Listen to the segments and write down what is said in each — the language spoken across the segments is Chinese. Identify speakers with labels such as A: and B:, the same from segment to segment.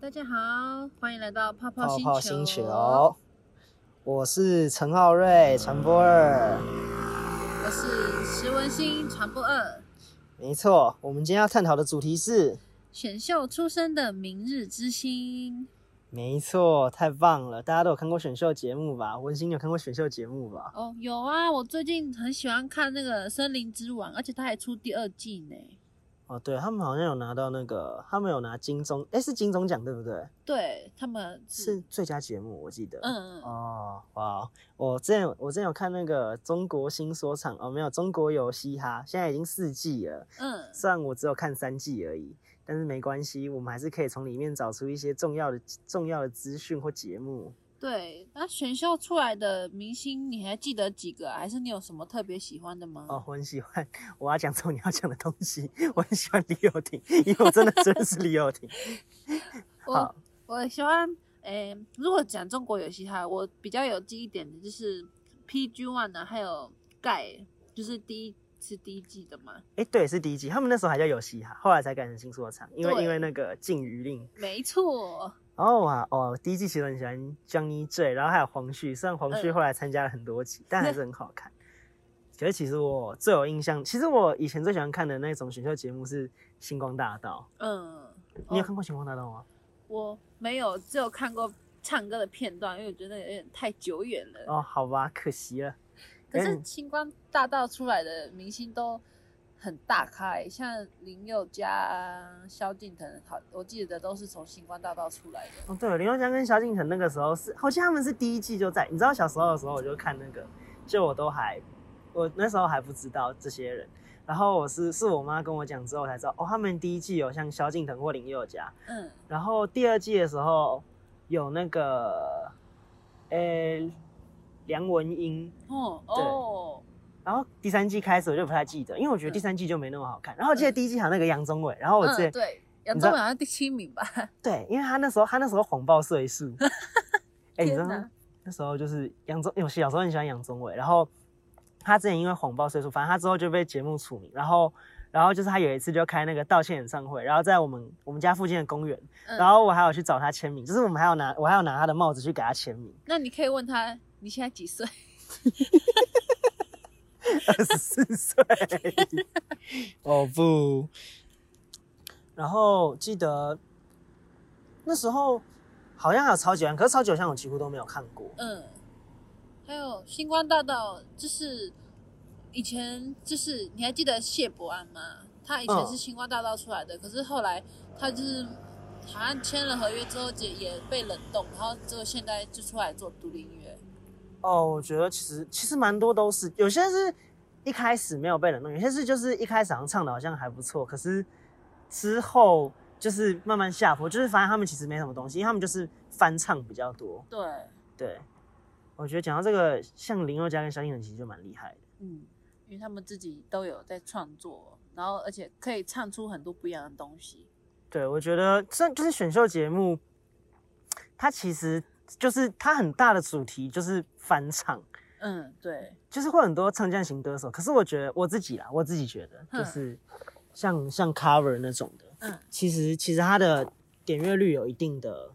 A: 大家好，欢迎来到泡泡
B: 泡泡星球。我是陈浩瑞，传播二。
A: 我是石文星，传播二。
B: 没错，我们今天要探讨的主题是
A: 选秀出身的明日之星。
B: 没错，太棒了！大家都有看过选秀节目吧？文心，你有看过选秀节目吧？
A: 哦，有啊，我最近很喜欢看那个《森林之王》，而且他还出第二季呢。
B: 哦，对，他们好像有拿到那个，他们有拿金钟，哎，是金钟奖对不对？
A: 对，他们是，
B: 最佳节目，我记得。
A: 嗯嗯。
B: 哦，哇，我之前我之前有看那个《中国新说唱》，哦，没有，《中国有嘻哈》，现在已经四季了。嗯。虽然我只有看三季而已。但是没关系，我们还是可以从里面找出一些重要的、重要的资讯或节目。
A: 对，那选秀出来的明星，你还记得几个？还是你有什么特别喜欢的吗？
B: 哦，我很喜欢，我要讲出你要讲的东西。我很喜欢李友廷，因为我真的真的是李友廷。
A: 我我喜欢，诶、欸，如果讲中国有嘻哈，我比较有记忆点的就是 PG One 的，还有盖，就是第一。是第一季的嘛？哎、
B: 欸，对，是第一季。他们那时候还叫有嘻哈，后来才改成新说唱，因为因为那个禁娱令。
A: 没错。
B: 哦啊哦，第一季其实很喜欢 Johnny J，然后还有黄旭，虽然黄旭后来参加了很多集，嗯、但还是很好看。可是其实我最有印象，其实我以前最喜欢看的那种选秀节目是《星光大道》。嗯，你有看过《星光大道》吗？
A: 我没有，只有看过唱歌的片段，因为我觉得有点太久远了。
B: 哦，好吧，可惜了。
A: 可是星光大道出来的明星都很大咖，欸，像林宥嘉、萧敬腾，好，我记得都是从星光大道出来的。
B: 哦，对，林宥嘉跟萧敬腾那个时候是，好像他们是第一季就在。你知道小时候的时候我就看那个，就我都还，我那时候还不知道这些人。然后我是是我妈跟我讲之后才知道，哦，他们第一季有像萧敬腾或林宥嘉。嗯。然后第二季的时候有那个，诶、欸。梁文音哦哦，然后第三季开始我就不太记得，因为我觉得第三季就没那么好看。然后我记得第一季好像那个杨宗纬，然后我记得、
A: 嗯、对杨宗纬好像第七名吧？
B: 对，因为他那时候他那时候谎报岁数，哎、欸，你知道吗？那时候就是杨宗，因为我小时候很喜欢杨宗纬，然后他之前因为谎报岁数，反正他之后就被节目除名，然后。然后就是他有一次就开那个道歉演唱会，然后在我们我们家附近的公园，嗯、然后我还有去找他签名，就是我们还要拿我还要拿他的帽子去给他签名。
A: 那你可以问他你现在几岁？
B: 二十四岁。哦不。然后记得那时候好像还有超级碗，可是超级碗像我几乎都没有看过。
A: 嗯。还有星光大道就是。以前就是你还记得谢伯安吗？他以前是星光大道出来的，嗯、可是后来他就是好像签了合约之后也也被冷冻，然后之后现在就出来做独立音乐。
B: 哦，我觉得其实其实蛮多都是，有些是一开始没有被冷冻，有些是就是一开始好像唱的好像还不错，可是之后就是慢慢下坡，就是发现他们其实没什么东西，因为他们就是翻唱比较多。
A: 对
B: 对，我觉得讲到这个，像林宥嘉跟萧敬腾其实就蛮厉害的。
A: 嗯。因为他们自己都有在创作，然后而且可以唱出很多不一样的东西。
B: 对，我觉得这就是选秀节目，它其实就是它很大的主题就是翻唱。
A: 嗯，对，
B: 就是会很多唱将型歌手。可是我觉得我自己啦，我自己觉得就是像、嗯、像 cover 那种的，嗯，其实其实它的点阅率有一定的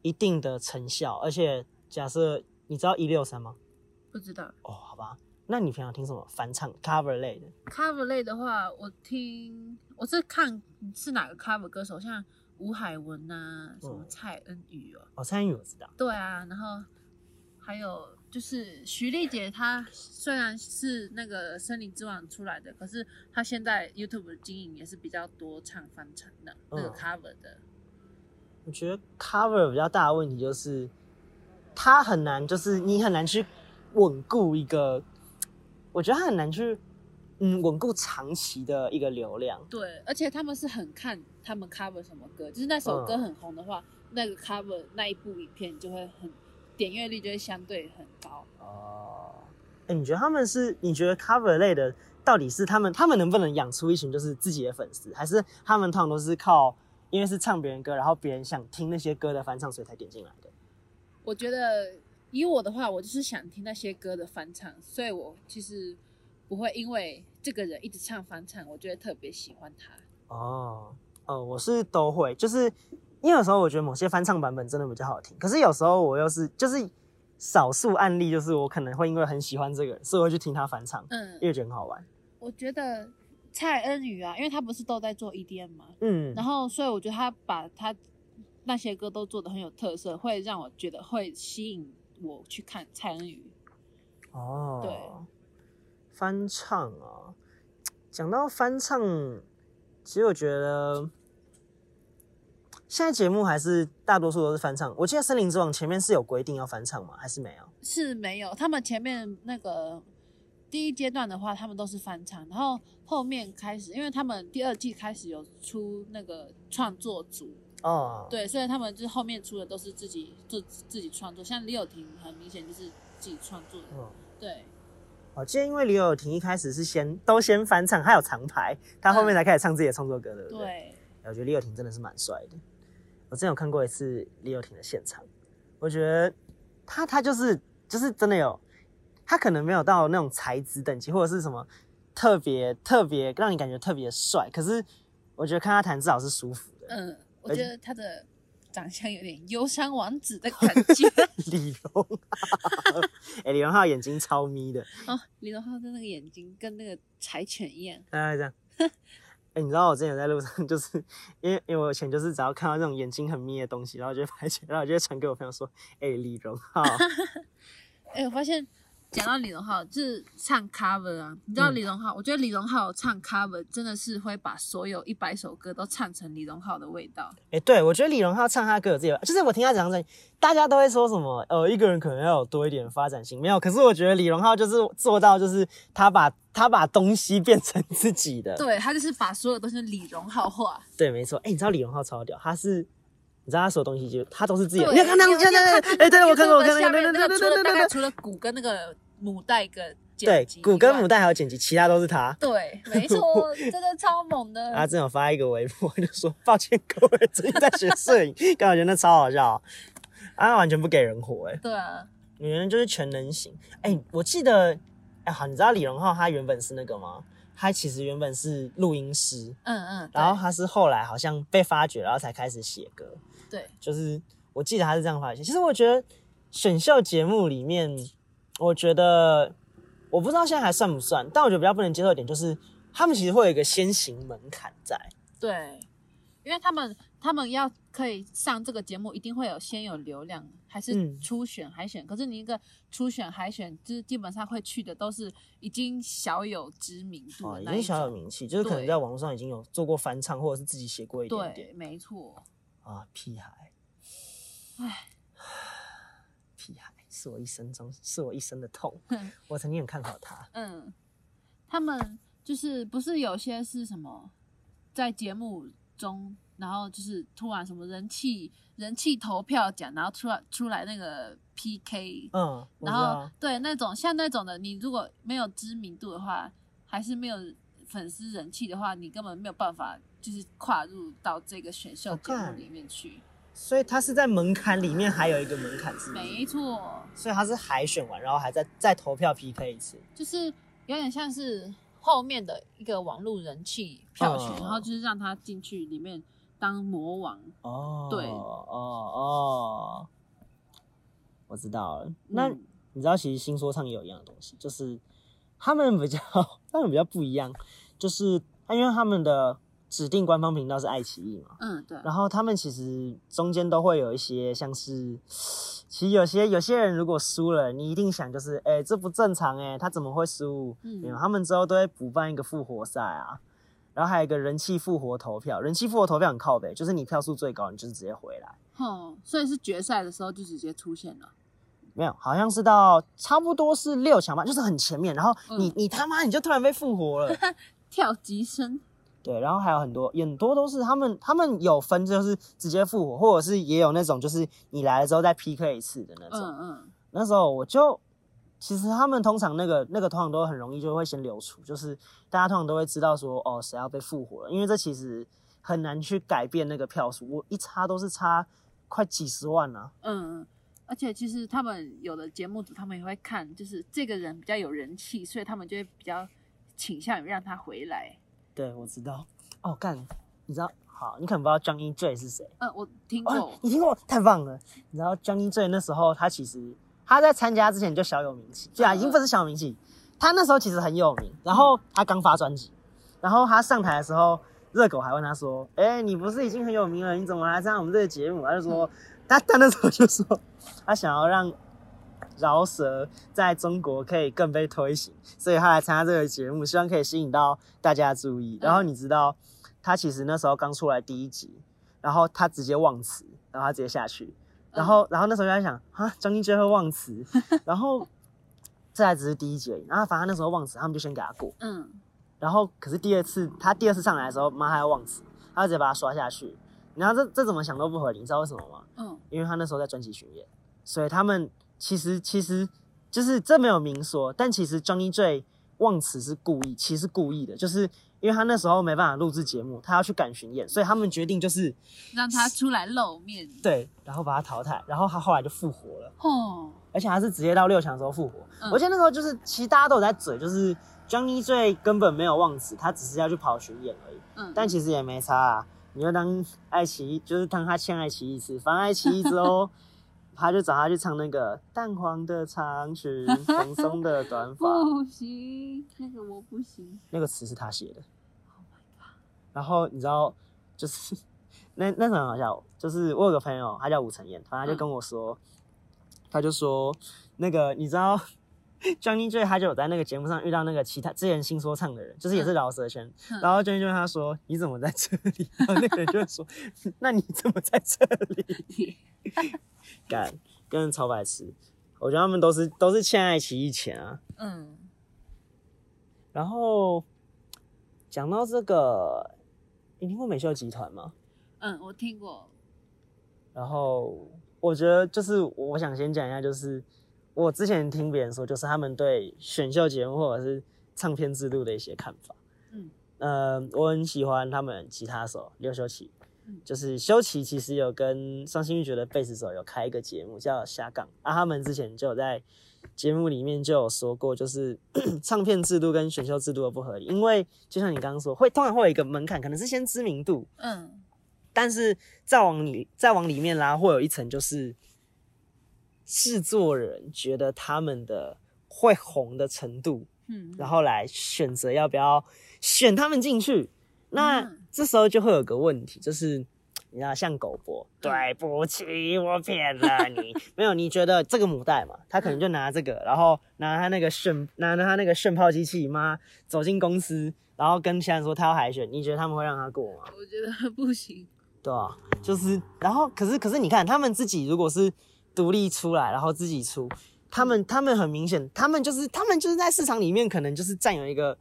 B: 一定的成效。而且假设你知道一六三吗？
A: 不知道。
B: 哦，好吧。那你平常听什么翻唱 cover 类的
A: ？cover 类的话，我听我是看是哪个 cover 歌手，像吴海文呐、啊，什么蔡恩宇哦。
B: 哦，蔡恩宇我知道。
A: 对啊，然后还有就是徐丽姐，她虽然是那个森林之王出来的，可是她现在 YouTube 的经营也是比较多唱翻唱的那个 cover 的。
B: 我觉得 cover 比较大的问题就是，它很难，就是你很难去稳固一个。我觉得他很难去，嗯，稳固长期的一个流量。
A: 对，而且他们是很看他们 cover 什么歌，就是那首歌很红的话，嗯、那个 cover 那一部影片就会很点阅率就会相对很高。
B: 哦，哎、欸，你觉得他们是？你觉得 cover 类的到底是他们他们能不能养出一群就是自己的粉丝，还是他们通常都是靠因为是唱别人歌，然后别人想听那些歌的翻唱，所以才点进来的？
A: 我觉得。以我的话，我就是想听那些歌的翻唱，所以我其实不会因为这个人一直唱翻唱，我觉得特别喜欢他。
B: 哦，哦，我是都会，就是因为有时候我觉得某些翻唱版本真的比较好听，可是有时候我又是就是少数案例，就是我可能会因为很喜欢这个人，所以我会去听他翻唱，嗯，因为觉得很好玩。
A: 我觉得蔡恩宇啊，因为他不是都在做 EDM 嘛，
B: 嗯，
A: 然后所以我觉得他把他那些歌都做的很有特色，会让我觉得会吸引我去看蔡恩宇。
B: 哦，
A: 对，
B: 翻唱啊，讲到翻唱，其实我觉得。现在节目还是大多数都是翻唱。我记得《森林之王》前面是有规定要翻唱吗？还是没有？
A: 是没有。他们前面那个第一阶段的话，他们都是翻唱，然后后面开始，因为他们第二季开始有出那个创作组
B: 哦，
A: 对，所以他们就是后面出的都是自己做自己创作。像李友廷很明显就是自己创作的，
B: 哦，
A: 对。
B: 哦，记得因为李友廷一开始是先都先翻唱，还有长牌，他后面才开始唱自己的创作歌的，对不对？
A: 对。
B: 我觉得李友廷真的是蛮帅的。我之前有看过一次李友廷的现场，我觉得他他就是就是真的有，他可能没有到那种才子等级或者是什么特别特别让你感觉特别帅，可是我觉得看他弹至少是舒服的。
A: 嗯，我觉得他的长相有点忧伤王子的感觉。
B: 李荣浩，哎、欸，李荣浩眼睛超眯的。
A: 哦，李荣浩的那个眼睛跟那个柴犬一样。
B: 大概这样。哎、欸，你知道我之前在路上，就是因为因为我以前就是只要看到那种眼睛很眯的东西，然后就会拍起来，然后我就会传给我朋友说：“哎、欸，李荣浩。”
A: 哎，我发现讲到李荣浩，就是唱 cover 啊，你知道李荣浩、嗯？我觉得李荣浩唱 cover 真的是会把所有一百首歌都唱成李荣浩的味道。
B: 哎、欸，对，我觉得李荣浩唱他歌有自己，就是我听他讲讲，大家都会说什么，呃，一个人可能要有多一点发展性，没有。可是我觉得李荣浩就是做到，就是他把。他把东西变成自己的，
A: 对，他就是把所有东西李荣浩化。
B: 对，没错。哎、欸，你知道李荣浩超屌，他是，你知道他所有东西就他都是自己的。你看那那个，哎，对我看过，我看过。对对对对对对对。
A: 除了鼓跟那个母带跟
B: 对，鼓跟母带还有剪辑，其他都是他。
A: 对，没错，真的超猛的。
B: 他正好发一个微博，就说抱歉各位，最近在学摄影，刚好觉得那超好笑。啊，完全不给人活，哎。
A: 对啊。
B: 女人就是全能型。哎、欸，我记得。哎，好，你知道李荣浩他原本是那个吗？他其实原本是录音师，
A: 嗯嗯，
B: 然后他是后来好像被发掘，然后才开始写歌。
A: 对，就是
B: 我记得他是这样发现。其实我觉得选秀节目里面，我觉得我不知道现在还算不算，但我觉得比较不能接受一点就是，他们其实会有一个先行门槛在。
A: 对，因为他们他们要可以上这个节目，一定会有先有流量。还是初选海选，嗯，可是你一个初选海选，就是基本上会去的都是已经小有知名度的，哦，已经
B: 小有名气，就是可能在网络上已经有做过翻唱，或者是自己写过一点点。
A: 对，没错。
B: 啊，屁孩，
A: 唉，
B: 屁孩是我一生中是我一生的痛。我曾经很看好他。
A: 嗯，他们就是不是有些是什么在节目中。然后就是突然什么人气人气投票奖，然后出来出来那个 PK，
B: 嗯，
A: 然后对那种像那种的，你如果没有知名度的话，还是没有粉丝人气的话，你根本没有办法就是跨入到这个选秀节目里面去。
B: 所以他是在门槛里面还有一个门槛是吗？
A: 没错。
B: 所以他是海选完，然后还在再投票 PK 一次，
A: 就是有点像是后面的一个网络人气票选，嗯，然后就是让他进去里面。当魔王
B: 哦，
A: 对，
B: 哦哦，我知道了。嗯、那你知道，其实新说唱也有一样的东西，就是他们比较，他们比较不一样，就是他因为他们的指定官方频道是爱奇艺嘛，
A: 嗯，对。
B: 然后他们其实中间都会有一些，像是其实有些有些人如果输了，你一定想就是，哎、欸，这不正常哎、欸，他怎么会输？嗯，他们之后都会补办一个复活赛啊。然后还有一个人气复活投票，人气复活投票很靠北，就是你票数最高，你就是直接回来。
A: 哦，所以是决赛的时候就直接出现了？
B: 没有，好像是到差不多是六强吧，就是很前面。然后你、嗯、你他妈你就突然被复活了，
A: 跳级生。
B: 对，然后还有很多很多都是他们他们有分，就是直接复活，或者是也有那种就是你来了之后再 PK 一次的那种。
A: 嗯嗯。
B: 那时候我就。其实他们通常那个那个通常都很容易就会先流出，就是大家通常都会知道说哦谁要被复活了，因为这其实很难去改变那个票数，我一差都是差快几十万啊。
A: 嗯，而且其实他们有的节目组他们也会看，就是这个人比较有人气，所以他们就会比较倾向于让他回来。
B: 对，我知道。哦，干，你知道好，你可能不知道 Johnny J 是谁。
A: 嗯，我听过。
B: 哦，你听过？太棒了！你知道 Johnny J 那时候他其实他在参加之前就小有名气，对啊，已经不是小名气。他那时候其实很有名，然后他刚发专辑，然后他上台的时候，热狗还问他说：“哎、欸，你不是已经很有名了？你怎么来参加我们这个节目？”他就说：“他他那时候就说，他想要让饶舌在中国可以更被推行，所以他来参加这个节目，希望可以吸引到大家的注意。然后你知道，他其实那时候刚出来第一集，然后他直接忘词，然后他直接下去，然后然后那时候就在想啊，Johnny J 会忘词，然后。”这还只是第一集而已，然后反正那时候忘词，他们就先给他过。嗯，然后可是第二次他第二次上来的时候，妈还要忘词，他直接把他刷下去。然后这这怎么想都不合理，你知道为什么吗？嗯，因为他那时候在专辑巡演，所以他们其实其实就是这没有明说，但其实 Johnny J 忘词是故意，其实是故意的，就是。因为他那时候没办法录制节目，他要去赶巡演，所以他们决定就是
A: 让他出来露面，
B: 对，然后把他淘汰，然后他后来就复活了，哦，而且他是直接到六强的时候复活。嗯、我记得那时候就是其实大家都有在嘴，就是 Johnny J 根本没有忘词，他只是要去跑巡演而已，嗯，但其实也没差啊，你就当爱奇艺，就是当他欠爱奇艺一次，反正爱奇艺之后。他就找他去唱那个淡黄的长裙，蓬松的短发。
A: 不行，那个我不行。
B: 那个词是他写的。Oh my god！然后你知道，就是 那那很好笑，就是我有个朋友，他叫吴承彦，他就跟我说，嗯、他就说那个你知道 Johnny J 他就有在那个节目上遇到那个其他之前新说唱的人，就是也是饶舌圈，嗯、然后 Johnny 就问他说：“你怎么在这里？” 然后那个人就会说：“那你怎么在这里？” 干，跟人超白痴，我觉得他们都是都是欠爱奇艺钱啊。嗯。然后讲到这个，你听过美秀集团吗？
A: 嗯，我听过。
B: 然后我觉得就是我想先讲一下，就是我之前听别人说，就是他们对选秀节目或者是唱片制度的一些看法。嗯。呃，我很喜欢他们吉他手刘修齐。就是修齐其实有跟伤心欲绝的贝斯手有开一个节目叫瞎杠啊，他们之前就有在节目里面就有说过，就是 唱片制度跟选秀制度的不合理，因为就像你刚刚说，会通常会有一个门槛，可能是先知名度，嗯，但是再往里再往里面拉，会有一层就是制作人觉得他们的会红的程度，嗯，然后来选择要不要选他们进去。那、嗯、这时候就会有个问题，就是你知道，像狗博，对不起，我骗了你，没有，你觉得这个母带嘛，他可能就拿这个，然后拿他那个炫，拿他那个炫炮机器妈走进公司，然后跟其他人说他要海选，你觉得他们会让他过吗？
A: 我觉得不行。
B: 对啊，就是，然后可是可是你看，他们自己如果是独立出来，然后自己出，他们他们很明显，他们就是他们就是在市场里面可能就是占有一个。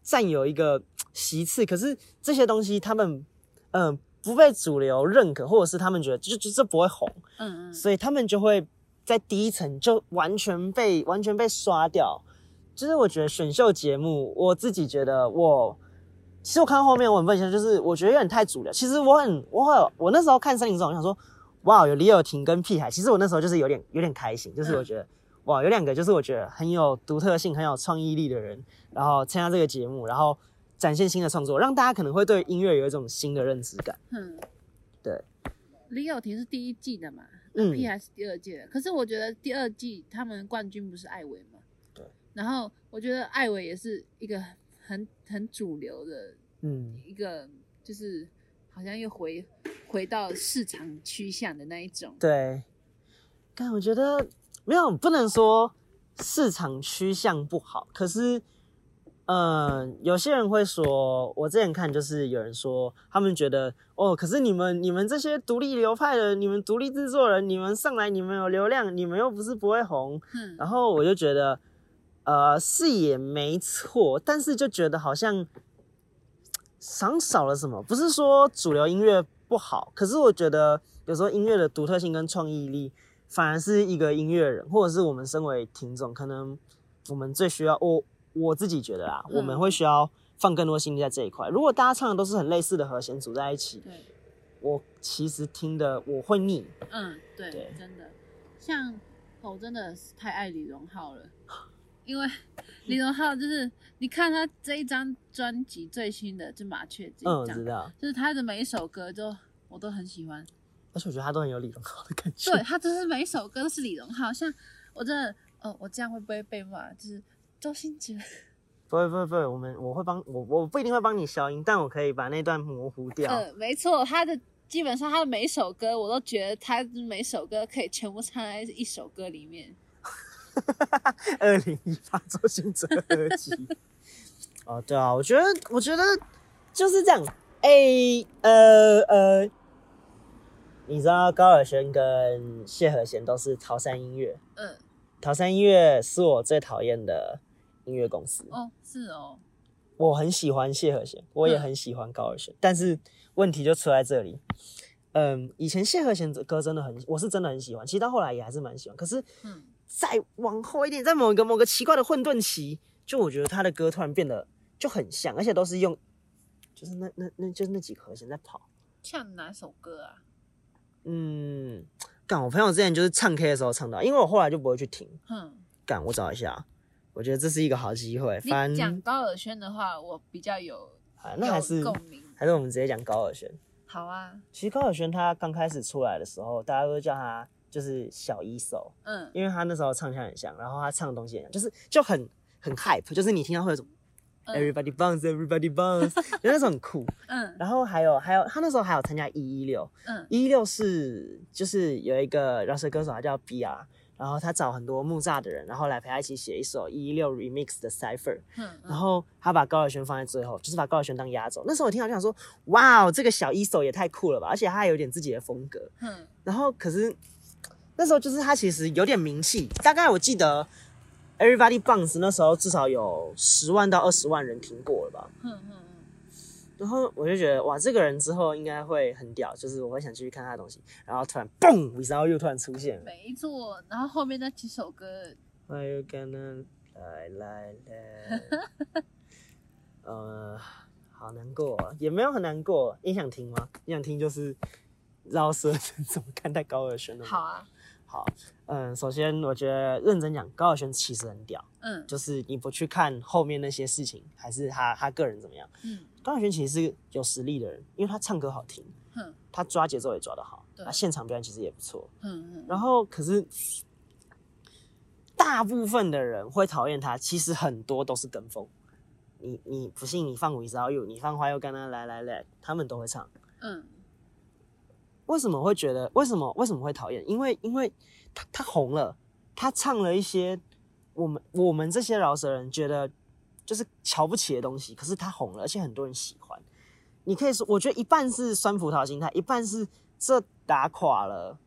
B: 占有一个席次，可是这些东西他们，嗯、呃，不被主流认可，或者是他们觉得就就这不会红，嗯嗯，所以他们就会在第一层就完全被完全被刷掉。就是我觉得选秀节目，我自己觉得我，其实我看到后面我很分析，就是我觉得有点太主流。其实我很我很我那时候看森林的时候，我想说，哇，有李友廷跟屁孩，其实我那时候就是有点有点开心，就是我觉得。嗯哇，有两个就是我觉得很有独特性、很有创意力的人，然后参加这个节目，然后展现新的创作，让大家可能会对音乐有一种新的认知感。嗯，对。
A: 李友廷是第一季的嘛？嗯。屁孩是第二季的？可是我觉得第二季他们冠军不是艾维吗？对。然后我觉得艾维也是一个很很主流的，嗯，一个就是好像又回回到市场趋向的那一种。
B: 对。但我觉得。没有，不能说市场趋向不好。可是，呃，有些人会说，我之前看就是有人说，他们觉得哦，可是你们你们这些独立流派的，你们独立制作人，你们上来你们有流量，你们又不是不会红。嗯。然后我就觉得，呃，是也没错，但是就觉得好像少少了什么。不是说主流音乐不好，可是我觉得有时候音乐的独特性跟创意力。反而是一个音乐人，或者是我们身为听众，可能我们最需要我我自己觉得啊，嗯、我们会需要放更多心力在这一块。如果大家唱的都是很类似的和弦组在一起，对，我其实听的我会腻。嗯，
A: 对，对真的，像我真的是太爱李荣浩了，因为李荣浩就是你看他这一张专辑最新的就麻雀这一张，
B: 嗯，知道，
A: 就是他的每一首歌就我都很喜欢，
B: 而且我觉得他都很有李荣浩的感觉。
A: 对，他就是每一首歌都是李荣浩，像我真的，哦，我这样会不会被骂？就是周星驰。
B: 不会不会不会，我们我会帮我我不一定会帮你消音，但我可以把那段模糊掉。
A: 嗯，没错，他的基本上他的每一首歌，我都觉得他每首歌可以全部唱在一首歌里面。
B: 二零一八周星哲合集。哦，对啊，我觉得我觉得就是这样。哎、欸，呃呃，你知道高尔宣跟谢和弦都是桃山音乐。嗯，桃山音乐是我最讨厌的音乐公司。
A: 哦，是哦。
B: 我很喜欢谢和弦，我也很喜欢高尔宣，嗯，但是问题就出在这里。嗯，以前谢和弦的歌真的很，我是真的很喜欢，其实到后来也还是蛮喜欢。可是，嗯。再往后一点，在某一个某个奇怪的混沌期，就我觉得他的歌突然变得就很像，而且都是用，就是那那那就是那几个和弦在跑。
A: 像哪首歌啊？
B: 嗯，干我朋友之前就是唱 K 的时候唱到，因为我后来就不会去听。嗯，干我找一下，我觉得这是一个好机会。反正
A: 讲高尔宣的话，我比较有
B: 啊，那还是
A: 共鸣，
B: 还是我们直接讲高尔宣。
A: 好啊，
B: 其实高尔宣他刚开始出来的时候，大家都叫他。就是小一手，嗯，因为他那时候唱腔很像，然后他唱的东西很像，就是就很很 hype，就是你听到会有种、嗯、everybody bounce，everybody bounce，就那时候很酷，嗯，然后还有还有他那时候还有参加一一六，嗯，一一六是就是有一个饶舌歌手，他叫 BR，然后他找很多木栅的人，然后来陪他一起写一首一一六 remix 的 cipher，嗯，然后他把高尔宣放在最后，就是把高尔宣当压轴，那时候我听到就想说，哇，这个小一手也太酷了吧，而且他还有点自己的风格，嗯，然后可是。那时候就是他其实有点名气，大概我记得 Everybody Bounce 那时候至少有十万到二十万人听过了吧。嗯嗯嗯。然后我就觉得哇，这个人之后应该会很屌，就是我会想继续看他的东西。然后突然嘣，Without You 突然出现了。
A: 没错，然后后面那几首歌。
B: Are you gonna 来来来？呃，好难过啊，也没有很难过。你想听吗？你想听就是饶舌怎么看待高尔宣的？
A: 好啊。
B: 好，嗯，首先我觉得认真讲，高晓轩其实很屌，嗯，就是你不去看后面那些事情，还是他他个人怎么样，嗯，高晓轩其实是有实力的人，因为他唱歌好听，嗯，他抓节奏也抓得好，对，他现场表演其实也不错，嗯嗯，然后可是大部分的人会讨厌他，其实很多都是跟风，你你不信你放 Without You，你放花又干他来来来，他们都会唱，嗯。为什么会觉得为什么为什么会讨厌？因为因为他他红了，他唱了一些我们我们这些饶舌人觉得就是瞧不起的东西，可是他红了，而且很多人喜欢。你可以说，我觉得一半是酸葡萄心态，一半是这打垮了，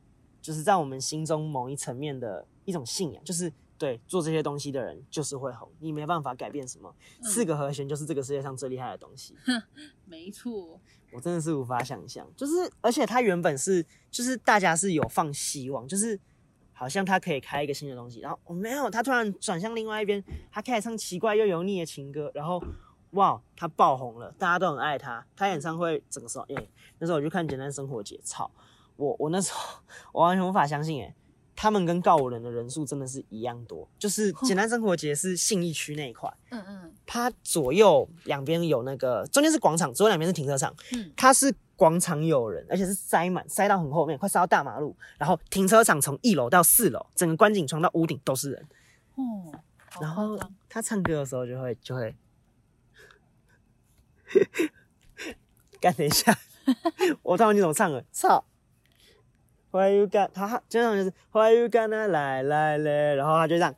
B: 就是在我们心中某一层面的一种信仰，就是对做这些东西的人就是会红，你没办法改变什么，四个和弦就是这个世界上最厉害的东西。
A: 哼，没错。
B: 我真的是无法想象，就是而且他原本是就是大家是有放希望，就是好像他可以开一个新的东西，然后我、哦、没有，他突然转向另外一边，他开始唱奇怪又油腻的情歌，然后哇，他爆红了，大家都很爱他，他演唱会整个时候，哎，那时候我去看简单生活节，操，我我那时候 我完全无法相信，哎。他们跟告五人的人数真的是一样多，就是简单生活节是信义区那一块，嗯嗯，它左右两边有那个，中间是广场，左右两边是停车场，嗯，它是广场有人，而且是塞满，塞到很后面，快塞到大马路，然后停车场从一楼到四楼，整个观景窗到屋顶都是人，哦，然后他唱歌的时候就会就会，干等一下，我突然就怎么唱了，操 Why you got？他经常就是 Why you gonna 来来来，然后他就这样，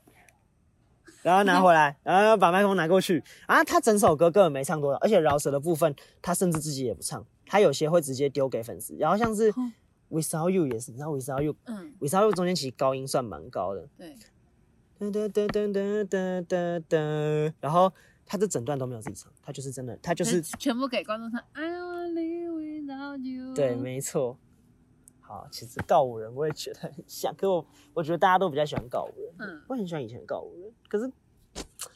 B: 然后拿回来，然后把麦克风拿过去啊。他整首歌根本没唱多少，而且饶舌的部分他甚至自己也不唱，他有些会直接丢给粉丝。然后像是 Without you 也是，你知道 Without you，嗯，Without you 中间其实高音算蛮高的，对，噔噔噔噔噔噔噔，然后。他这整段都没有自己唱，他就是真的，他就是
A: 全部给观众唱。I'm only without you。
B: 对，没错。啊，其实告五人我也觉得很像，可我我觉得大家都比较喜欢告五人，嗯，我很喜欢以前的告五人，可是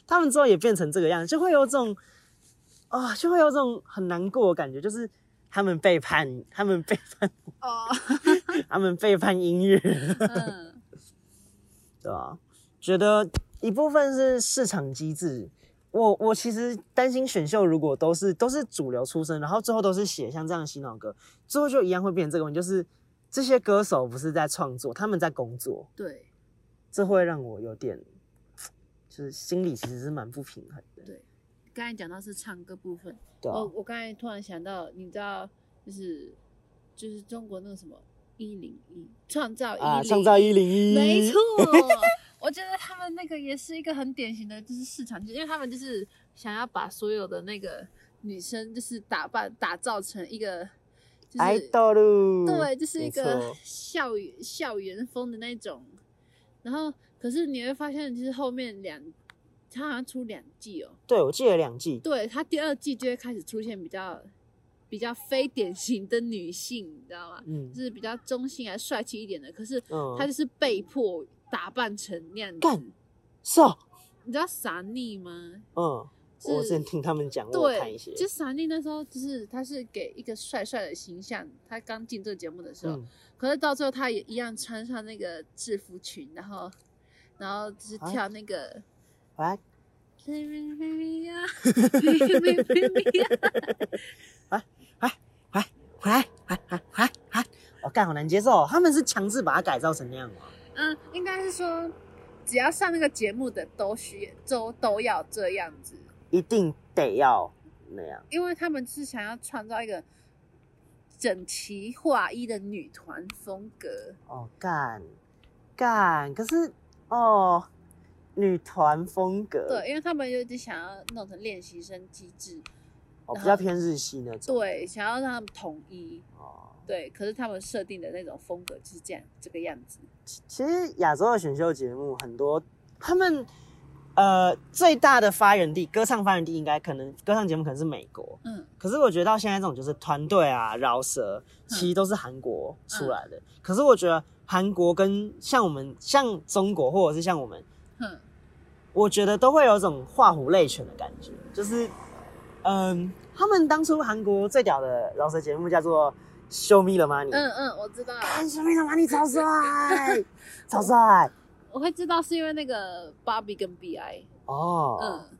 B: 他们之后也变成这个样子，就会有这种啊、哦，就会有这种很难过的感觉，就是他们背叛，他们背叛哦 他们背叛音乐，嗯，对吧？觉得一部分是市场机制。我我其实担心选秀如果都是都是主流出身，然后最后都是写像这样的洗脑歌，最后就一样会变成这个问题，就是这些歌手不是在创作，他们在工作。
A: 对，
B: 这会让我有点，就是心里其实是蛮不平衡的。
A: 对，刚才讲到是唱歌部分，
B: 对啊，
A: 我我刚才突然想到，你知道，就是就是中国那个什么一零一创造一零一，
B: 啊，创造一零一，
A: 没 错。我觉得他们那个也是一个很典型的，就是市场，因为他们就是想要把所有的那个女生，就是打扮打造成一个，就是
B: 爱豆路，
A: 对，就是一个校园校园风的那种。然后，可是你会发现，就是后面两，他好像出两季哦。
B: 对，我记得两季。
A: 对，他第二季就会开始出现比较比较非典型的女性，你知道吗？嗯，就是比较中性还帅气一点的。可是，他就是被迫。打扮成那样子，
B: 是啊，
A: 你知道傻逆吗？
B: 嗯，我之前听他们讲，
A: 过，
B: 看一些。
A: 就萨莉那时候，就是他是给一个帅帅的形象，他刚进这个节目的时候，嗯、可是到最后他也一样穿上那个制服裙，然后，然后就是跳那个，
B: 来，
A: 来来来来来来来，我干好难接受，他们是强制把它改造成那样吗？嗯，应该是说，只要上那个节目的都需要都都要这样子，
B: 一定得要那样，
A: 因为他们是想要创造一个整齐划一的女团风格。
B: 哦，干干，可是哦，女团风格，
A: 对，因为他们有点想要弄成练习生机制，
B: 哦，比较偏日系那种，
A: 对，想要让他们统一。哦。对，可是他们设定的那种风格就是这样，这个样子。
B: 其实亚洲的选秀节目很多，他们呃最大的发源地，歌唱发源地应该可能歌唱节目可能是美国，嗯。可是我觉得到现在这种就是团队啊、饶舌，其实都是韩国出来的。嗯、可是我觉得韩国跟像我们像中国或者是像我们，嗯，我觉得都会有一种画虎类犬的感觉，就是嗯、呃，他们当初韩国最屌的饶舌节目叫做。Show me the money。
A: 嗯嗯，我知道。
B: 看 Show me the money 超帅，超帅。
A: 我会知道是因为那个 Barbie 跟 Bi。
B: 哦。嗯。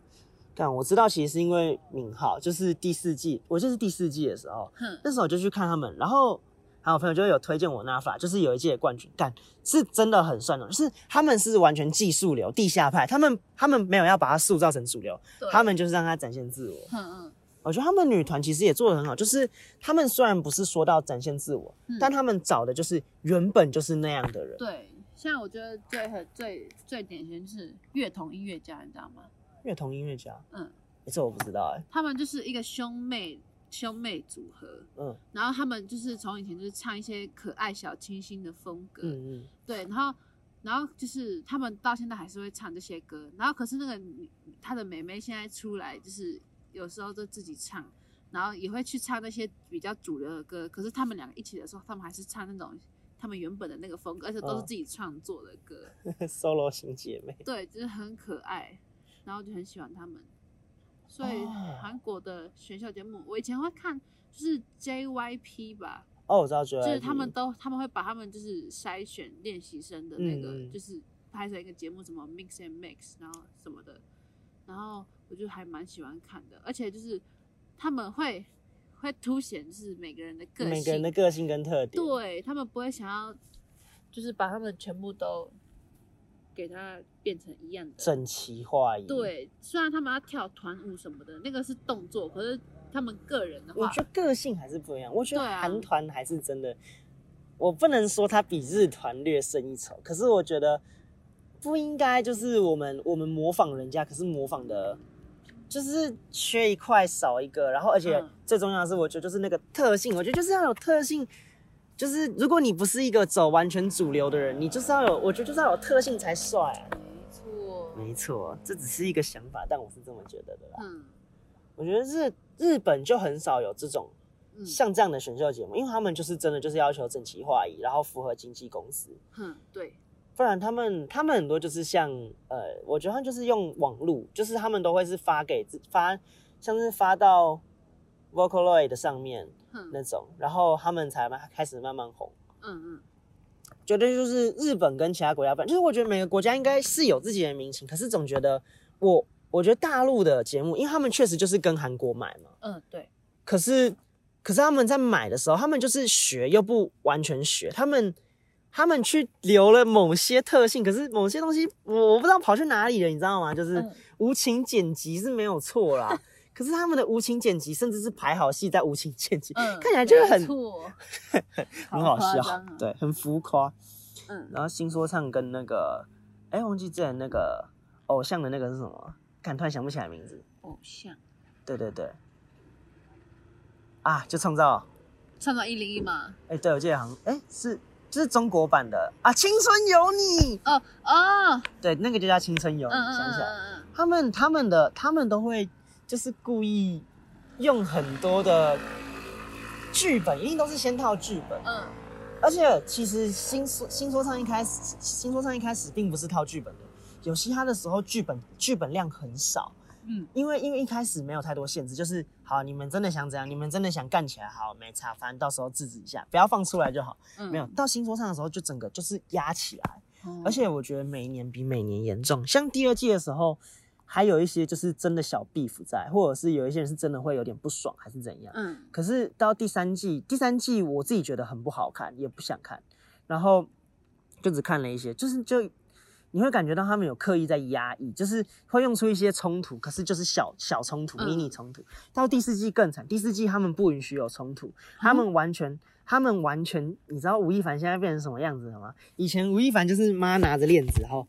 B: 但我知道其实是因为敏浩，就是第四季，我就是第四季的时候，嗯，那时候我就去看他们，然后还有朋友就有推荐我 Nafa，就是有一届的冠军，但是真的很帅的，就是他们是完全技术流、地下派，他们他们没有要把它塑造成主流，他们就是让他展现自我。嗯嗯。我觉得他们女团其实也做的很好，就是他们虽然不是说到展现自我，嗯、但他们找的就是原本就是那样的人。
A: 对，像我觉得最很最最典型是乐童音乐家，你知道吗？
B: 乐童音乐家，嗯，这我不知道哎、欸。
A: 他们就是一个兄妹兄妹组合，嗯，然后他们就是从以前就是唱一些可爱小清新的风格，嗯嗯，对，然后然后就是他们到现在还是会唱这些歌，然后可是那个他的妹妹现在出来就是。有时候就自己唱，然后也会去唱那些比较主流的歌。可是他们两个一起的时候，他们还是唱那种他们原本的那个风格，而且都是自己创作的歌。
B: 哦、Solo 型姐妹。
A: 对，就是很可爱，然后就很喜欢他们。所以韩国的选秀节目，我以前会看，就是 JYP 吧。
B: 哦，我知道 JYP。
A: 就是他们都他们会把他们就是筛选练习生的那个，嗯、就是拍成一个节目，什么 Mix and Mix，然后什么的，然后。我就还蛮喜欢看的，而且就是他们会会凸显就是每个人的个性，
B: 每个人的个性跟特点。
A: 对，他们不会想要就是把他们全部都给他变成一样的
B: 整齐划一。
A: 对，虽然他们要跳团舞什么的，那个是动作，可是他们个人的话，
B: 我觉得个性还是不一样。我觉得韩团还是真的，啊、我不能说他比日团略胜一筹，可是我觉得不应该就是我们我们模仿人家，可是模仿的。就是缺一块少一个，然后而且最重要的是，我觉得就是那个特性，我觉得就是要有特性。就是如果你不是一个走完全主流的人，你就是要有，我觉得就是要有特性才帅啊。
A: 没错，
B: 没错，这只是一个想法，但我是这么觉得的啦。嗯，我觉得日日本就很少有这种像这样的选秀节目，因为他们就是真的就是要求整齐划一，然后符合经纪公司。
A: 嗯，对。
B: 不然他们他们很多就是像呃，我觉得他们就是用网路，就是他们都会是发给发，像是发到 Vocaloid 的上面那种，嗯、然后他们才慢开始慢慢红。嗯嗯。觉得就是日本跟其他国家不，就是我觉得每个国家应该是有自己的民情，可是总觉得我我觉得大陆的节目，因为他们确实就是跟韩国买嘛，
A: 嗯，对。
B: 可是可是他们在买的时候，他们就是学又不完全学，他们他们去留了某些特性，可是某些东西我我不知道跑去哪里了，你知道吗？就是无情剪辑是没有错啦。嗯 可是他们的无情剪辑，甚至是排好戏再无情剪辑，嗯、看起来就是很 很好笑，好啊、对，很浮夸。嗯，然后新说唱跟那个，哎、欸，忘记之前那个偶像的那个是什么？看突然想不起来名字。
A: 偶像。
B: 对对对。啊，就创造。
A: 创造一零一吗？
B: 哎、欸，对，我记得好像，哎、欸，是就是中国版的啊，《青春有你》。哦哦。对，那个就叫《青春有你》。想起来，他们他们的他们都会。就是故意用很多的剧本，一定都是先套剧本。嗯，而且其实新说新说唱一开始，新说唱一开始并不是套剧本的，有嘻哈的时候剧本剧本量很少。嗯，因为因为一开始没有太多限制，就是好，你们真的想怎样，你们真的想干起来，好，没差，反正到时候制止一下，不要放出来就好。嗯，没有到新说唱的时候，就整个就是压起来。嗯，而且我觉得每一年比每年严重，像第二季的时候。还有一些就是真的小 beef 在，或者是有一些人是真的会有点不爽，还是怎样？嗯。可是到第三季，第三季我自己觉得很不好看，也不想看，然后就只看了一些，就是就你会感觉到他们有刻意在压抑，就是会用出一些冲突，可是就是小小冲突、迷你冲突。到第四季更惨，第四季他们不允许有冲突，他们完全，嗯、他们完全，你知道吴亦凡现在变成什么样子了吗？以前吴亦凡就是妈拿着链子，然后。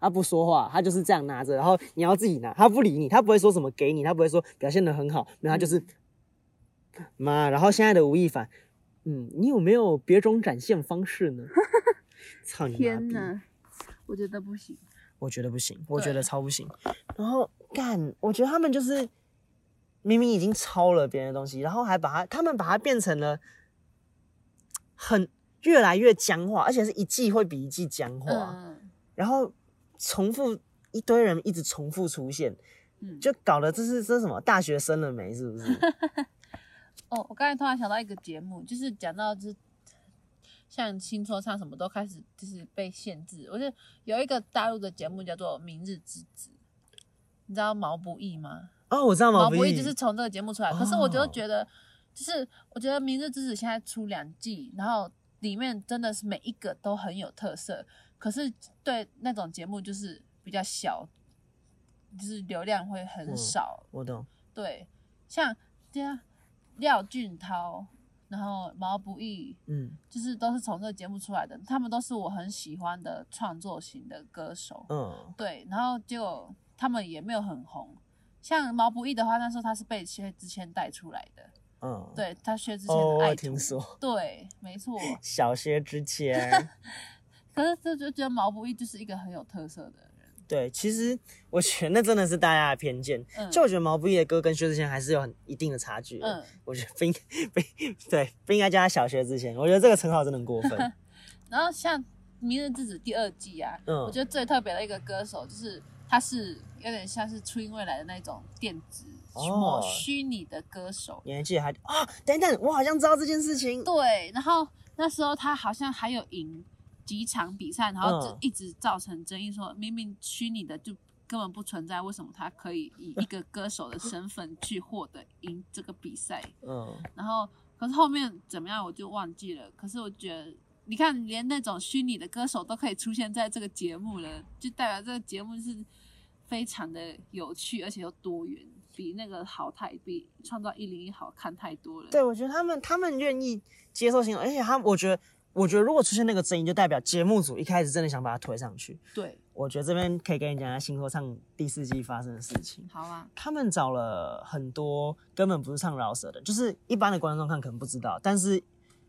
B: 他不说话，他就是这样拿着，然后你要自己拿，他不理你，他不会说什么给你，他不会说表现的很好，那他就是妈。然后现在的吴亦凡，嗯，你有没有别种展现方式呢？操你妈逼！
A: 我觉得不行，
B: 我觉得不行，我觉得超不行。然后干，我觉得他们就是明明已经抄了别人的东西，然后还把它，他们把它变成了很越来越僵化，而且是一季会比一季僵化，嗯、然后。重复一堆人一直重复出现，嗯，就搞得这是这是什么大学生了没？是不是？
A: 哦，我刚才突然想到一个节目，就是讲到就是像新说唱什么都开始就是被限制。我觉得有一个大陆的节目叫做《明日之子》，你知道毛不易吗？
B: 哦，我知道毛不易，
A: 就是从这个节目出来。可是我就觉得，就是我觉得《明日之子》现在出两季，然后里面真的是每一个都很有特色。可是对那种节目就是比较小，就是流量会很少。
B: 我懂。
A: 对，像这样廖俊涛，然后毛不易，嗯，就是都是从这个节目出来的，他们都是我很喜欢的创作型的歌手。嗯，对，然后结果他们也没有很红。像毛不易的话，那时候他是被薛之谦带出来的。嗯，对他薛之谦的爱听说。对，没错。
B: 小薛之谦。
A: 可是这就觉得毛不易就是一个很有特色的人。
B: 对，其实我觉得那真的是大家的偏见。嗯，就我觉得毛不易的歌跟薛之谦还是有很一定的差距。嗯，我觉得不应不对，不应该叫他小薛之谦。我觉得这个称号真的很过分。
A: 然后像《明日之子》第二季啊，嗯，我觉得最特别的一个歌手就是他是有点像是初音未来的那种电子哦虚拟的歌手。
B: 你还记得还啊？等等，我好像知道这件事情。
A: 对，然后那时候他好像还有赢。几场比赛，然后就一直造成争议，说明明虚拟的就根本不存在，为什么他可以以一个歌手的身份去获得赢这个比赛？嗯，然后可是后面怎么样我就忘记了。可是我觉得，你看，连那种虚拟的歌手都可以出现在这个节目了，就代表这个节目是非常的有趣，而且又多元，比那个好太比创造一零一好看太多了。
B: 对，我觉得他们他们愿意接受新闻，而且他我觉得。我觉得如果出现那个争议，就代表节目组一开始真的想把它推上去。
A: 对，
B: 我觉得这边可以跟你讲一下新说唱第四季发生的事情。
A: 好啊，
B: 他们找了很多根本不是唱饶舌的，就是一般的观众看可能不知道，但是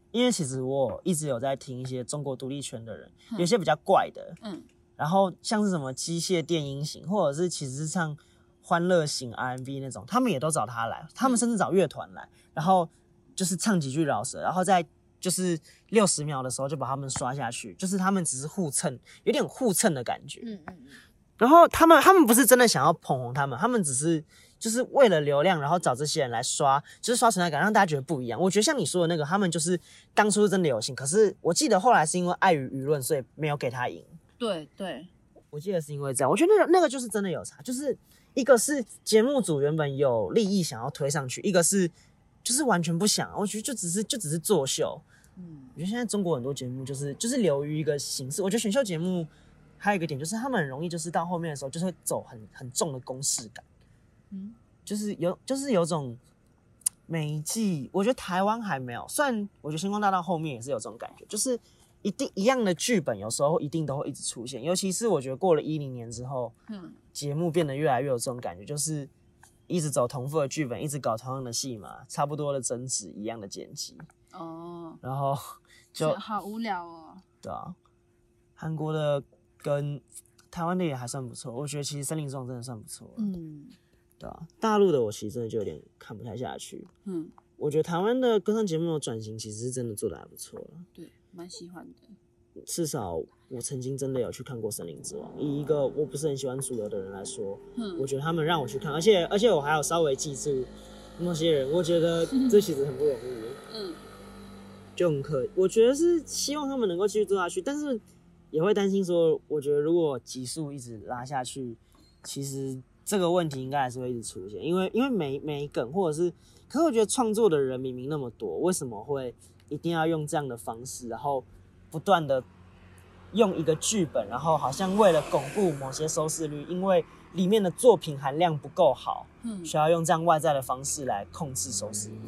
B: 因为其实我一直有在听一些中国独立圈的人，有些比较怪的，嗯，然后像是什么机械电音型，或者是其实是唱欢乐型 RMB 那种，他们也都找他来，他们甚至找乐团来，然后就是唱几句饶舌，然后再。就是六十秒的时候就把他们刷下去，就是他们只是互蹭，有点互蹭的感觉。嗯嗯嗯。然后他们他们不是真的想要捧红他们，他们只是就是为了流量，然后找这些人来刷，就是刷存在感，让大家觉得不一样。我觉得像你说的那个，他们就是当初是真的有心，可是我记得后来是因为碍于舆论，所以没有给他赢。
A: 对对，
B: 我记得是因为这样。我觉得那个那个就是真的有差，就是一个是节目组原本有利益想要推上去，一个是就是完全不想。我觉得就只是就只是作秀。嗯，我觉得现在中国很多节目就是就是流于一个形式。我觉得选秀节目还有一个点就是他们很容易就是到后面的时候就是会走很很重的公式感。嗯，就是有，就是有种每一季，我觉得台湾还没有。虽然我觉得星光大道后面也是有这种感觉，就是一定一样的剧本，有时候一定都会一直出现。尤其是我觉得过了一零年之后，嗯，节目变得越来越有这种感觉，就是一直走同步的剧本，一直搞同样的戏嘛，差不多的争执，一样的剪辑。哦，然后就
A: 好无聊哦。
B: 对啊，韩国的跟台湾的也还算不错，我觉得其实森林之王真的算不错。嗯。对啊，大陆的我其实真的就有点看不太下去。嗯，我觉得台湾的歌唱节目的转型其实是真的做的还不错了。
A: 对，蛮喜欢的。
B: 至少我曾经真的有去看过《森林之王》，以一个我不是很喜欢主流的人来说，嗯，我觉得他们让我去看，而且而且我还有稍微记住那些人，我觉得这其实很不容易。嗯，就很可，我觉得是希望他们能够继续做下去，但是也会担心说，我觉得如果集数一直拉下去，其实。这个问题应该还是会一直出现，因为因为没没梗，或者是，可是我觉得创作的人明明那么多，为什么会一定要用这样的方式，然后不断的用一个剧本，然后好像为了巩固某些收视率，因为里面的作品含量不够好，嗯，需要用这样外在的方式来控制收视率。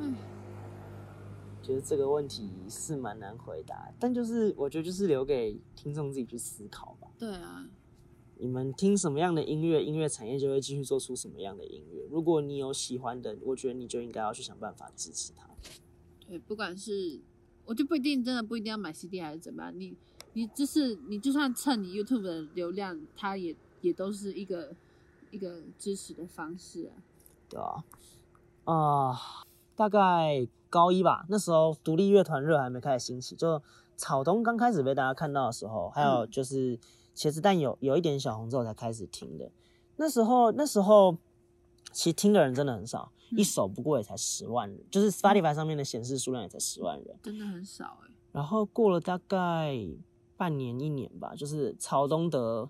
B: 嗯，觉得这个问题是蛮难回答，但就是我觉得就是留给听众自己去思考吧。
A: 对啊。
B: 你们听什么样的音乐，音乐产业就会继续做出什么样的音乐。如果你有喜欢的，我觉得你就应该要去想办法支持他。
A: 对，不管是，我就不一定真的不一定要买 CD 还是怎么样，你你就是你就算蹭你 YouTube 的流量，它也也都是一个一个支持的方式啊。
B: 对啊，啊、呃，大概高一吧，那时候独立乐团热还没开始兴起，就草东刚开始被大家看到的时候，还有就是。嗯茄子蛋有有一点小红之后才开始听的，那时候那时候其实听的人真的很少，嗯、一首不过也才十万人，就是 Spotify 上面的显示数量也才十万人，
A: 真的很少哎。
B: 然后过了大概半年一年吧，就是曹东得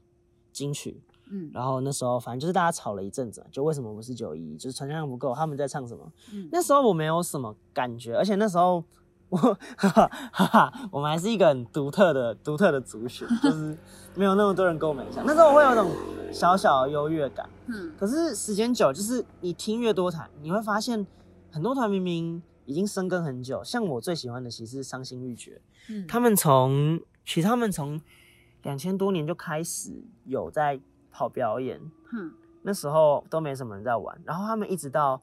B: 金曲，嗯，然后那时候反正就是大家吵了一阵子，就为什么不是九一，就是传唱量不够，他们在唱什么？嗯，那时候我没有什么感觉，而且那时候。我哈哈哈哈，我们还是一个很独特的、独特的族群，就是没有那么多人跟我们一样。那时候我会有一种小小的优越感。嗯，可是时间久，就是你听越多团，你会发现很多团明明已经生根很久。像我最喜欢的其实是伤心欲绝。嗯，他们从其实他们从两千多年就开始有在跑表演。嗯，那时候都没什么人在玩，然后他们一直到。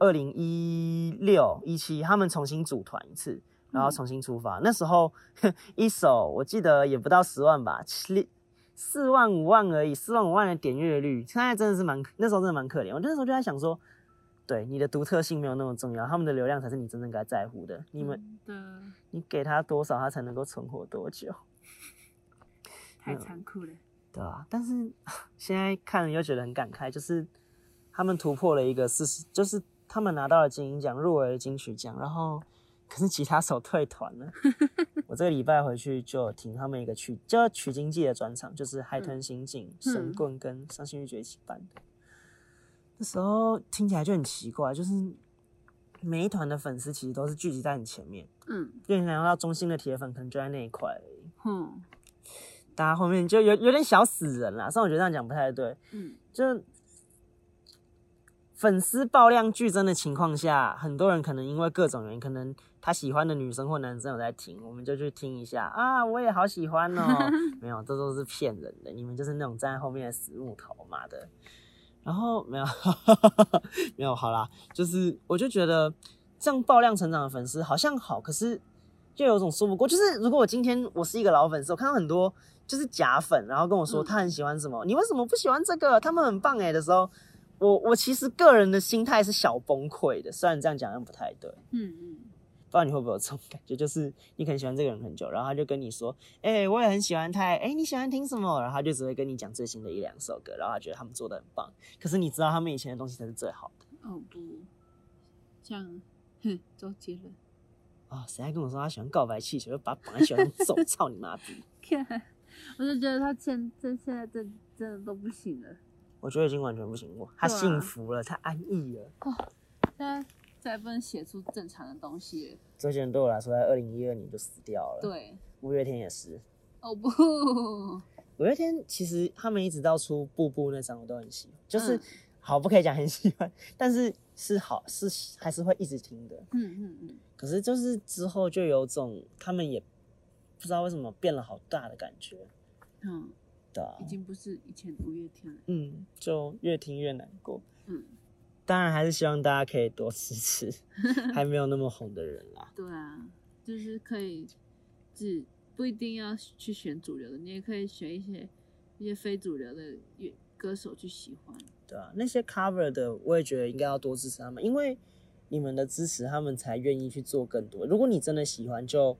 B: 二零一六一七，他们重新组团一次，然后重新出发。嗯、那时候 一首我记得也不到十万吧，七四万五万而已，四万五万的点阅率，现在真的是蛮那时候真的蛮可怜。我那时候就在想说，对你的独特性没有那么重要，他们的流量才是你真正该在乎的。你们，嗯、你给他多少，他才能够存活多久？
A: 太残酷了，嗯，
B: 对啊，但是 现在看了又觉得很感慨，就是他们突破了一个事实，就是。他们拿到了金音奖，入围了金曲奖，然后可是吉他手退团了。我这个礼拜回去就听他们一个曲，叫取经记的专场，就是海豚刑警、嗯、神棍跟伤心欲绝一起办的。那时候听起来就很奇怪，就是每一团的粉丝其实都是聚集在你前面，嗯，就你想要到中心的铁粉可能就在那一块而已，嗯，大家后面就有有点小死人啦。虽然我觉得这样讲不太对，嗯，就。粉丝爆量剧增的情况下，很多人可能因为各种原因，可能他喜欢的女生或男生有在听，我们就去听一下啊，我也好喜欢哦。没有，这都是骗人的，你们就是那种站在后面的死木头嘛的。然后没有，没有，好啦，就是我就觉得这样爆量成长的粉丝好像好，可是就有种说不过。就是如果我今天我是一个老粉丝，我看到很多就是假粉，然后跟我说他很喜欢什么，嗯、你为什么不喜欢这个？他们很棒哎的时候。我我其实个人的心态是小崩溃的，虽然这样讲又不太对。嗯嗯，不知道你会不会有这种感觉，就是你可能喜欢这个人很久，然后他就跟你说，哎、欸，我也很喜欢他，哎、欸，你喜欢听什么？然后他就只会跟你讲最新的一两首歌，然后他觉得他们做的很棒。可是你知道他们以前的东西才是最好的。
A: 哦不，像哼，周杰伦。
B: 啊，谁还跟我说他喜欢告白气球，就把绑在学校上揍，操你妈逼！
A: 我就觉得他现真现在真真的都不行了。
B: 我觉得已经完全不行了，他幸福了，啊、他安逸了。
A: 哦，现在。再不能写出正常的东西。这
B: 些人对我来说，在二零一二年就死掉了。
A: 对，
B: 五月天也是。
A: 哦不，
B: 五月天其实他们一直到出《步步》那张，我都很喜欢。就是、嗯、好不可以讲很喜欢，但是是好是还是会一直听的。
A: 嗯嗯嗯。
B: 可是就是之后就有种他们也不知道为什么变了好大的感觉。
A: 嗯，
B: 对啊，
A: 已经不是以前五月天了。
B: 嗯，就越听越难过。
A: 嗯。
B: 当然还是希望大家可以多支持 还没有那么红的人啦。
A: 对啊，就是可以，只不一定要去选主流的，你也可以选一些一些非主流的乐歌手去喜欢。
B: 对啊，那些 cover 的，我也觉得应该要多支持他们，因为你们的支持，他们才愿意去做更多。如果你真的喜欢，就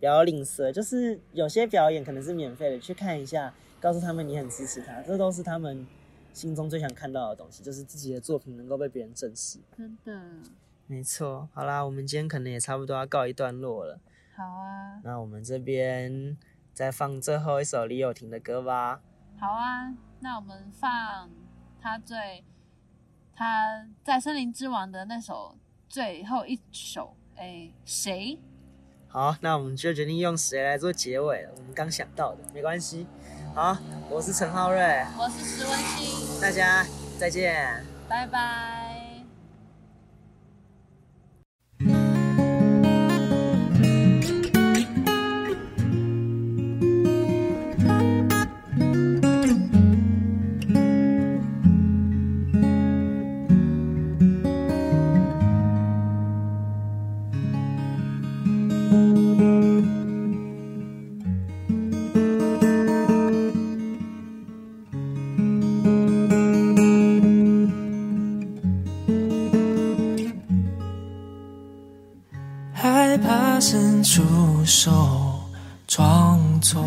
B: 不要吝啬，就是有些表演可能是免费的，去看一下，告诉他们你很支持他，这都是他们。心中最想看到的东西，就是自己的作品能够被别人正视。
A: 真的，
B: 没错。好啦，我们今天可能也差不多要告一段落了。
A: 好啊。
B: 那我们这边再放最后一首李友廷的歌吧。
A: 好啊，那我们放他最他在森林之王的那首最后一首，哎，谁？
B: 好，那我们就决定用谁来做结尾了。我们刚想到的，没关系。好，我是陈浩瑞，
A: 我是石文清，
B: 大家再见，
A: 拜拜。
C: 出手创作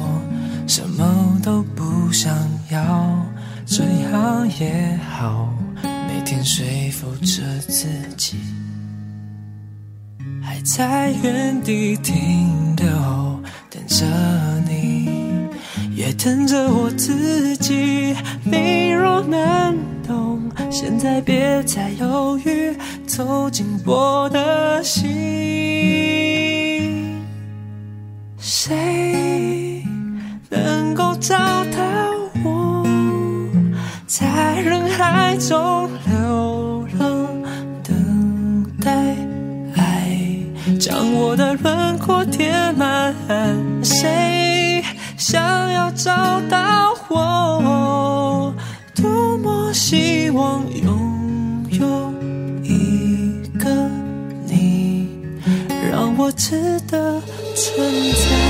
C: 什么都不想要这样也好每天说服着自己。还在原地停留等着你也等着我自己。你若能懂现在别再犹豫走进我的心。找到我，在人海中流浪？等待爱将我的轮廓填满，谁想要找到我？多么希望拥有一个你，让我值得存在。